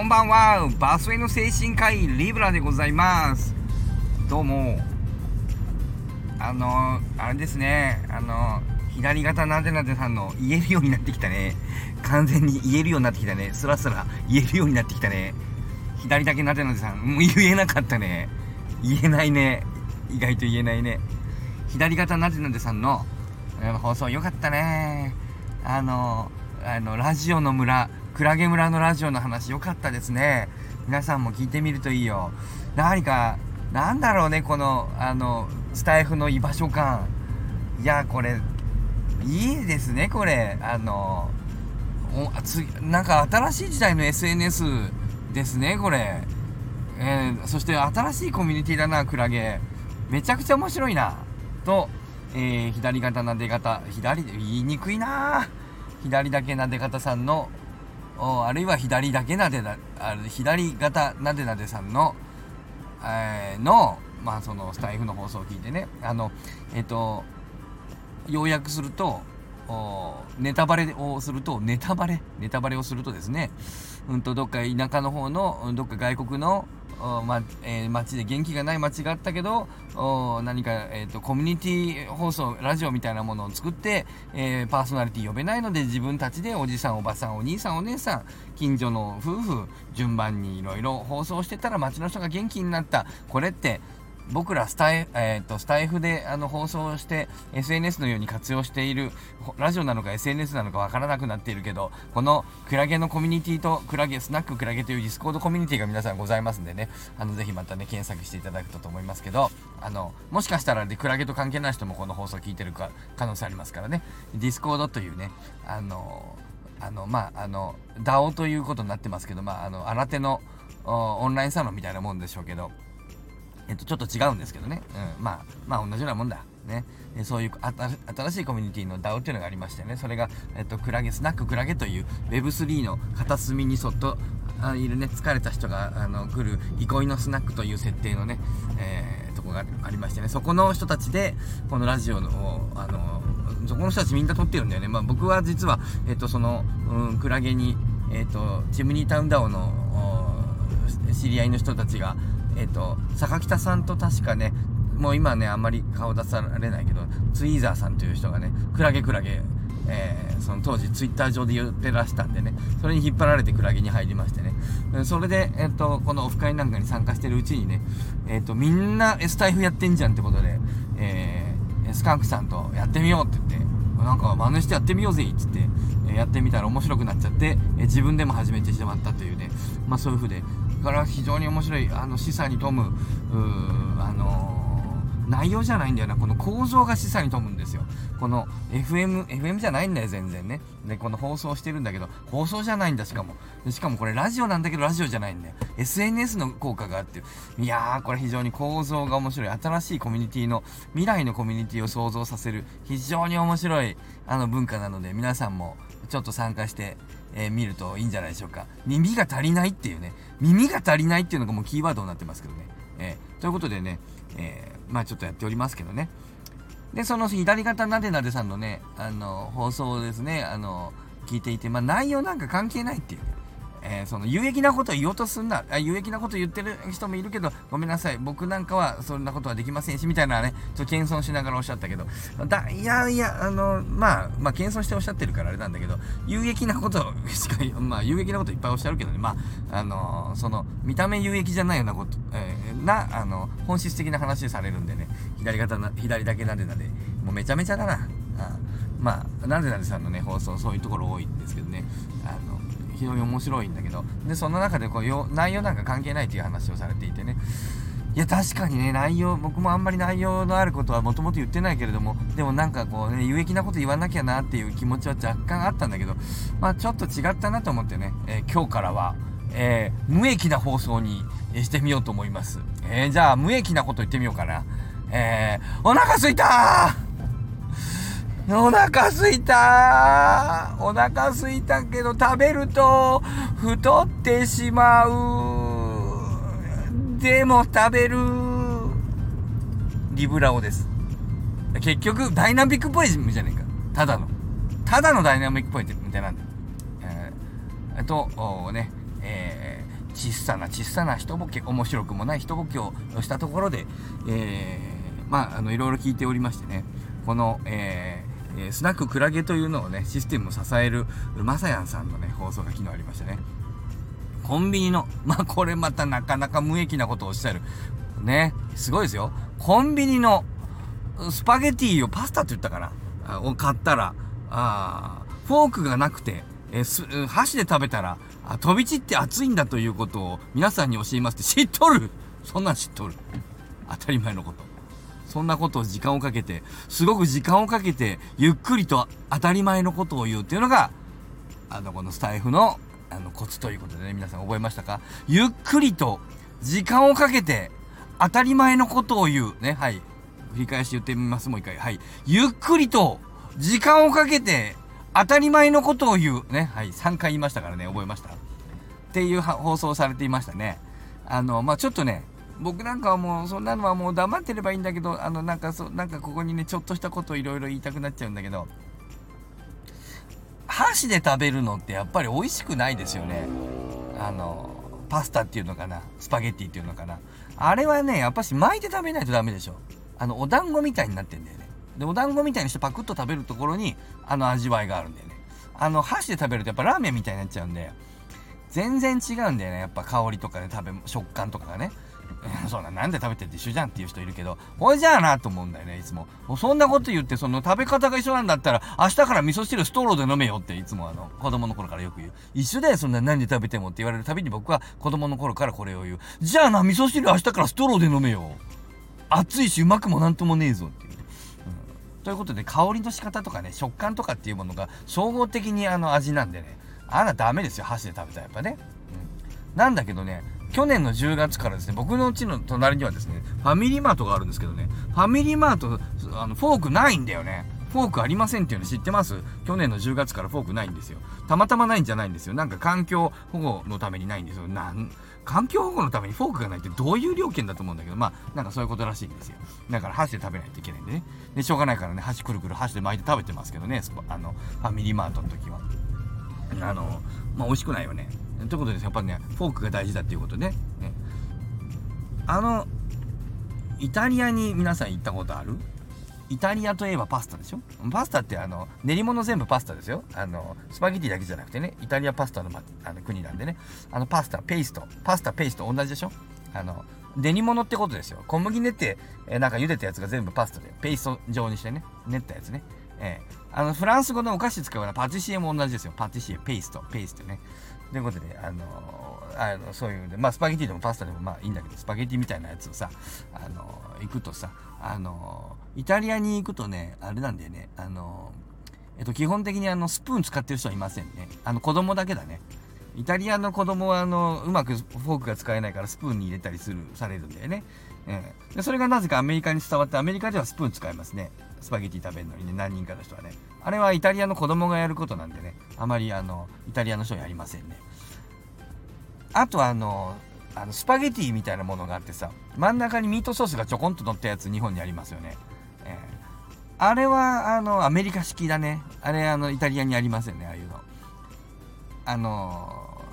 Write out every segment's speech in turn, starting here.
こんばんは。バスへの精神科医リブラでございます。どうも。あのあれですね。あの左肩なでなでさんの言えるようになってきたね。完全に言えるようになってきたね。スラスラ言えるようになってきたね。左だけなでなでさん。もう言えなかったね。言えないね。意外と言えないね。左肩なでなでさんの放送よかったね。あのあのラジオの村クラゲ村のラジオの話よかったですね。皆さんも聞いてみるといいよ。何かなんだろうねこのあのスタイフの居場所感。いやこれいいですねこれ。あのおつなんか新しい時代の SNS ですねこれ、えー、そして新しいコミュニティだなクラゲ。めちゃくちゃ面白いな。と、えー、左肩なで方左で言いにくいな。左だけなで方さんのあるいは左だけなでなあ左型なでなでさんの、えー、のまあそのスタイフの放送を聞いてね。あのえっ、ー、と要約するとネタバレをするとネタバレ？ネタバレをするとですね。うんとどっか田舎の方のどっか外国のまえー、街で元気がない街があったけど何か、えーと、コミュニティ放送ラジオみたいなものを作って、えー、パーソナリティ呼べないので自分たちでおじさんおばさんお兄さんお姉さん近所の夫婦順番にいろいろ放送してたら街の人が元気になった。これって僕らスタイ,、えーと、スタイフであの放送して SNS のように活用しているラジオなのか SNS なのかわからなくなっているけどこのクラゲのコミュニティとクラゲスナッククラゲというディスコードコミュニティが皆さんございますんでね。あのぜひまたね検索していただくとと思いますけどあのもしかしたらでクラゲと関係ない人もこの放送聞いてるか可能性ありますからね。ディスコードというねあのあのまああの DAO ということになってますけどまああの新手のオンラインサロンみたいなもんでしょうけどえっと、ちょっと違うんですけどね。うん、まあ、まあ、同じようなもんだ。ね。そういう新しいコミュニティの DAO っていうのがありましてね、それが、えっと、クラゲ、スナッククラゲという Web3 の片隅にそっとあいるね、疲れた人があの来る憩いのスナックという設定のね、えー、とこがありましてね、そこの人たちで、このラジオの、あの、そこの人たちみんな撮ってるんだよね。まあ僕は実は、えっと、その、うん、クラゲに、えっと、チムニータウンダオの知り合いの人たちが、えっ、ー、と、坂北さんと確かね、もう今ね、あんまり顔出されないけど、ツイーザーさんという人がね、クラゲクラゲ、えー、その当時ツイッター上で言ってらしたんでね、それに引っ張られてクラゲに入りましてね、それで、えっ、ー、と、このオフ会なんかに参加してるうちにね、えっ、ー、と、みんな S タイフやってんじゃんってことで、えー、スカンクさんとやってみようって言って、なんか真似してやってみようぜっつって、やってみたら面白くなっちゃって、え自分でも始めてしまったというね、まあそういう風で、から非常に面白いあの示唆に富むあの内容じゃないんだよな。この構造が示唆に富むんですよ。この FM FM じゃないんだよ全然ね。でこの放送してるんだけど放送じゃないんだしかも。しかもこれラジオなんだけどラジオじゃないんだよ。SNS の効果があっていやーこれ非常に構造が面白い。新しいコミュニティの未来のコミュニティを想像させる。非常に面白いあの文化なので皆さんもちょっと参加してえー、見るといいんじゃないでしょうか。耳が足りないっていうね、耳が足りないっていうのがもうキーワードになってますけどね。えー、ということでね、えー、まあちょっとやっておりますけどね。で、その左肩なでなでさんのね、あの、放送をですね、あの、聞いていて、まあ内容なんか関係ないっていうね。えー、その有益なことを言おうとすんなあ有益なこと言ってる人もいるけどごめんなさい。僕なんかはそんなことはできませんしみたいなねちょっと謙遜しながらおっしゃったけど。だいやいやあのまあまあ謙遜しておっしゃってるからあれなんだけど有益なことしかまあ有益なこといっぱいおっしゃるけどね。まああのその見た目有益じゃないようなこと、えー、なあの本質的な話されるんでね。左肩な左だけなでなでもうめちゃめちゃだな。あまあなでなでさんのね放送そういうところ多いんですけどね。非常に面白いんだけど。でその中でこう内容なんか関係ないという話をされていてね。いや確かにね内容僕もあんまり内容のあることはもともと言ってないけれどもでもなんかこうね有益なこと言わなきゃなっていう気持ちは若干あったんだけどまあちょっと違ったなと思ってね、えー、今日からは、えー、無益な放送にしてみようと思います、えー、じゃあ無益なこと言ってみようかな。えー、お腹すいたお腹すいたお腹すいたけど食べると太ってしまう。でも食べる。リブラオです。結局ダイナミックポエムじゃねえか。ただの。ただのダイナミックポエムってなんだ。えー、とねえ小さな小さな一ボケ面白くもない一ボケをしたところで、えー、まあのいろいろ聞いておりましてね。この、えー、えスナッククラゲというのをねシステムを支えるまさやんさんのね放送が昨日ありましたね。コンビニの まあこれまたなかなか無益なことをおっしゃる。ねすごいですよ。コンビニのスパゲティをパスタって言ったかな？を買ったらあフォークがなくてえー、箸で食べたらあ飛び散って熱いんだということを皆さんに教えますって。知っとる？そんなん知っとる。当たり前のこと。そんなことを時間をかけてすごく時間をかけてゆっくりと当たり前のことを言うっていうのがあのこのスタイフのあのコツということでね皆さん覚えましたか？ゆっくりと時間をかけて当たり前のことを言うねはい振り返し言ってみますもう一回はいゆっくりと時間をかけて当たり前のことを言う。ね。はい。3回言いましたからね、覚えました？っていう放送されていましたね。あの、まあ、ちょっとね、僕なんかはもう、そんなのはもう黙ってればいいんだけど、あの、なんかそう、なんかここにね、ちょっとしたことをいろいろ言いたくなっちゃうんだけど、箸で食べるのってやっぱり美味しくないですよね。あの、パスタっていうのかな、スパゲッティっていうのかな。あれはね、やっぱし巻いて食べないとダメでしょ。あの、お団子みたいになってんだよね。で、お団子みたいにしてパクッと食べるところに、あの味わいがあるんだよね。あの、箸で食べるとやっぱラーメンみたいになっちゃうんで、全然違うんだよね。やっぱ香りとかね、食べ、食感とかがね。そうな、なんで食べてって一緒じゃんっていう人いるけど、これじゃあなと思うんだよね、いつも。そんなこと言って、その食べ方が一緒なんだったら、明日から味噌汁ストローで飲めよっていつもあの、子供の頃からよく言う。一緒だよ、そんな何で食べてもって言われるたびに僕は子供の頃からこれを言う。じゃあな、味噌汁明日からストローで飲めよ。熱いし、うまくもなんともねえぞっていう。うんということで香りの仕方とかね食感とかっていうものが総合的にあの味なんでねあらダメですよ箸で食べたらやっぱね、うん、なんだけどね去年の10月からですね僕のうちの隣にはですねファミリーマートがあるんですけどねファミリーマートあのフォークないんだよねフォークありませんっていうの知ってます？去年の10月からフォークないんですよたまたまないんじゃないんですよなんか環境保護のためにないんですよなん環境保護のためにフォークがないってどういう料金だと思うんだけど、まあ、なんかそういうことらしいんですよ。だから箸で食べないといけないんでね。で、しょうがないからね、箸くるくる箸で巻いて食べてますけどね、あの、ファミリーマートの時は。あの、まあ、美味しくないよね。ということで、やっぱりね、フォークが大事だっていうことね。ね。あの、イタリアに皆さん行ったことある？イタリアといえばパスタでしょ？パスタってあの練り物全部パスタですよ。あのスパゲティだけじゃなくてねイタリアパスタの,、ま、あの国なんでね。あのパスタペースト。パスタペースト同じでしょ？あの練り物ってことですよ。小麦練って、えー、なんか茹でたやつが全部パスタで。ペースト状にしてね。練ったやつね。えー、あのフランス語のお菓子使うようなパティシエも同じですよ。パティシエペースト。ペーストね。ということであのー、あのそういうのでまあスパゲティでもパスタでもまあいいんだけどスパゲティみたいなやつをさあのー、行くとさあのイタリアに行くとね、あれなんだよね、あの、えっと、基本的にあの、スプーン使ってる人はいませんね。あの、子供だけだね。イタリアの子供はあの、うまくフォークが使えないからスプーンに入れたりする、されるんだよね。えー、でそれがなぜかアメリカに伝わって、アメリカではスプーン使いますね。スパゲティ食べるのにね、何人かの人はね。あれはイタリアの子供がやることなんでね、あまりあの、イタリアの人はやりませんね。あとあの、あのスパゲティみたいなものがあってさ真ん中にミートソースがちょこんと乗ったやつ日本にありますよね、えー、あれはあのアメリカ式だね。あれあのイタリアにありませんねああいうの。あの、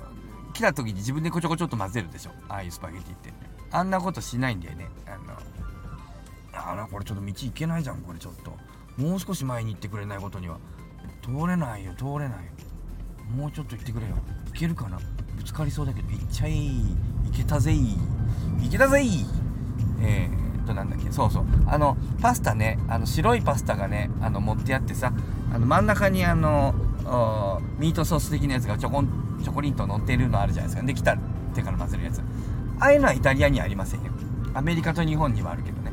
来た時に自分でこちょこちょっと混ぜるでしょ。ああいうスパゲティって。あんなことしないんだよね。あのあらこれちょっと道行けないじゃんこれちょっと。もう少し前に行ってくれないことには。通れないよ通れないよ。もうちょっと行ってくれよ。行けるかな？ぶつかりそうだけど行っちゃいいけたぜい。いけたぜい。えー、となんだっけ？そうそう。あのパスタね。あの白いパスタがねあの持ってあってさあの真ん中にあのミートソース的なやつがちょこんちょこりんと乗ってるのあるじゃないですか。できた手から混ぜるやつ。ああいうのはイタリアにはありませんよ。アメリカと日本にはあるけどね。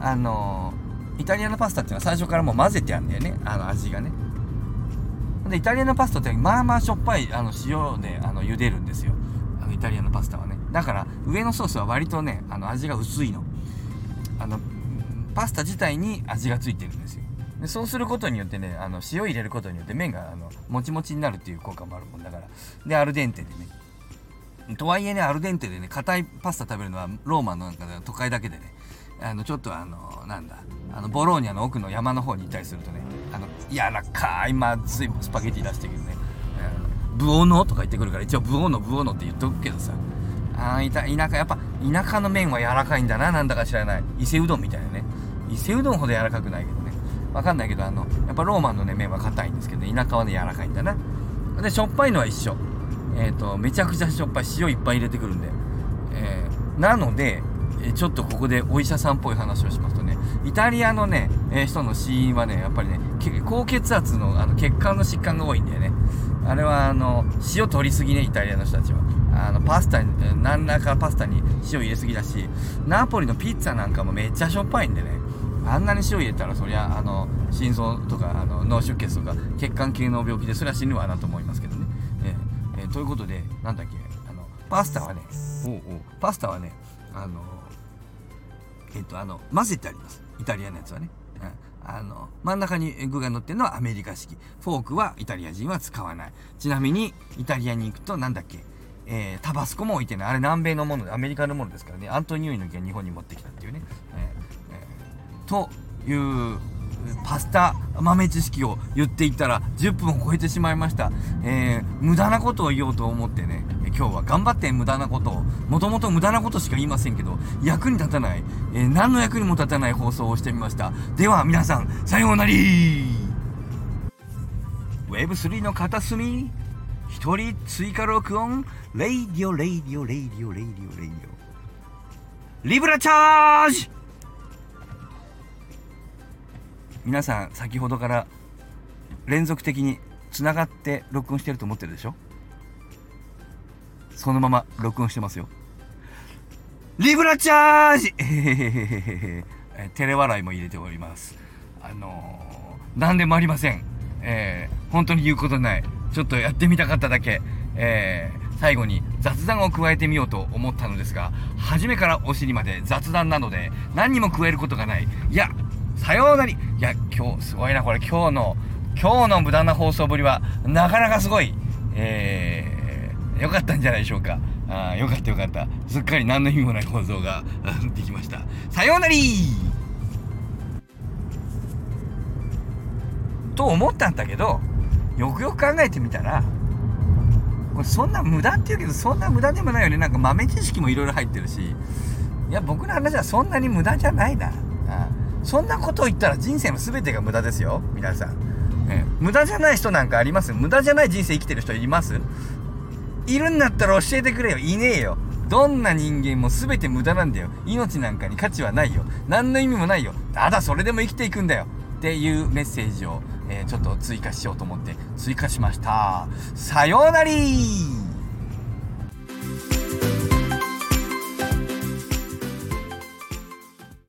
あのイタリアのパスタっていうのは最初からもう混ぜてあるんだよね。あの味がね。でイタリアのパスタってまあまあしょっぱいあの塩であの茹でるんですよ。あのイタリアのパスタはね。だから上のソースは割とねあの味が薄いの。あのパスタ自体に味がついてるんですよ。でそうすることによってねあの塩入れることによって麺があのもちもちになるっていう効果もあるもんだから。でアルデンテでね。とはいえねアルデンテでね硬いパスタ食べるのはローマのなんか都会だけでねあのちょっとあのなんだあのボローニャの奥の山の方に行ったりするとねあの柔らかいまずいスパゲティ出してくるね「ブオノ」とか言ってくるから一応「ブオノブオノ」って言っとくけどさあいた田舎やっぱ田舎の麺は柔らかいんだななんだか知らない。伊勢うどんみたいなね。伊勢うどんほど柔らかくないけどね。わかんないけどあのやっぱローマのね麺は硬いんですけど田舎はね柔らかいんだな。でしょっぱいのは一緒。えっ、とめちゃくちゃしょっぱい塩いっぱい入れてくるんで。えーなのでちょっとここでお医者さんっぽい話をしますとねイタリアのね、えー人の死因はねやっぱりね高血圧のあの血管の疾患が多いんだよね。あれはあの塩取りすぎねイタリアの人たちは。あのパスタに何らかパスタに塩入れすぎだしナポリのピッツァなんかもめっちゃしょっぱいんでね。あんなに塩入れたらそりゃあの心臓とかあの脳出血とか血管系の病気でそれは死ぬわなと思いますけど、ということでなんだっけあのパスタはねパスタはねあのえっとあの混ぜてあります。イタリアのやつはね、うん、あの真ん中に具が乗ってるのはアメリカ式。フォークはイタリア人は使わない。ちなみにイタリアに行くとなんだっけ。えータバスコも置いてない。あれ南米のものでアメリカのものですからね。アントニオ猪木が日本に持ってきたっていうね、えーえーというパスタ豆知識を言っていったら10分を超えてしまいました、えー無駄なことを言おうと思ってね今日は頑張って無駄なことをもともと無駄なことしか言いませんけど役に立たない、えー何の役にも立たない放送をしてみました。では皆さんさようなり Web3 の片隅一人追加録音。 radio radio radio radio radio。リブラチャージ！皆さん先ほどから連続的につながって録音してると思ってるでしょ？そのまま録音してますよ。リブラチャージ！えへへへへへえ照れ笑いも入れております。あのー、何でもありません。えー、本当に言うことない。ちょっとやってみたかっただけ。えー、最後に雑談を加えてみようと思ったのですが初めからお尻まで雑談なので何にも加えることがない。いやさようなり。いや今日すごいなこれ。今日の今日の無駄な放送ぶりはなかなかすごい。えー、よかったんじゃないでしょうか。あーよかったよかった。すっかり何の意味もない放送ができました。さようなり。と思ったんだけどよくよく考えてみたらこれそんな無駄って言うけどそんな無駄でもないよね。なんか豆知識もいろいろ入ってるし。いや僕の話はそんなに無駄じゃないな。そんなことを言ったら人生の全てが無駄ですよ。皆さん、え無駄じゃない人なんかあります？無駄じゃない人生生きてる人います？いるんだったら教えてくれよ。いねえよ。どんな人間も全て無駄なんだよ。命なんかに価値はないよ。何の意味もないよ。ただそれでも生きていくんだよ。っていうメッセージを、えーちょっと追加しようと思って追加しました。さようなり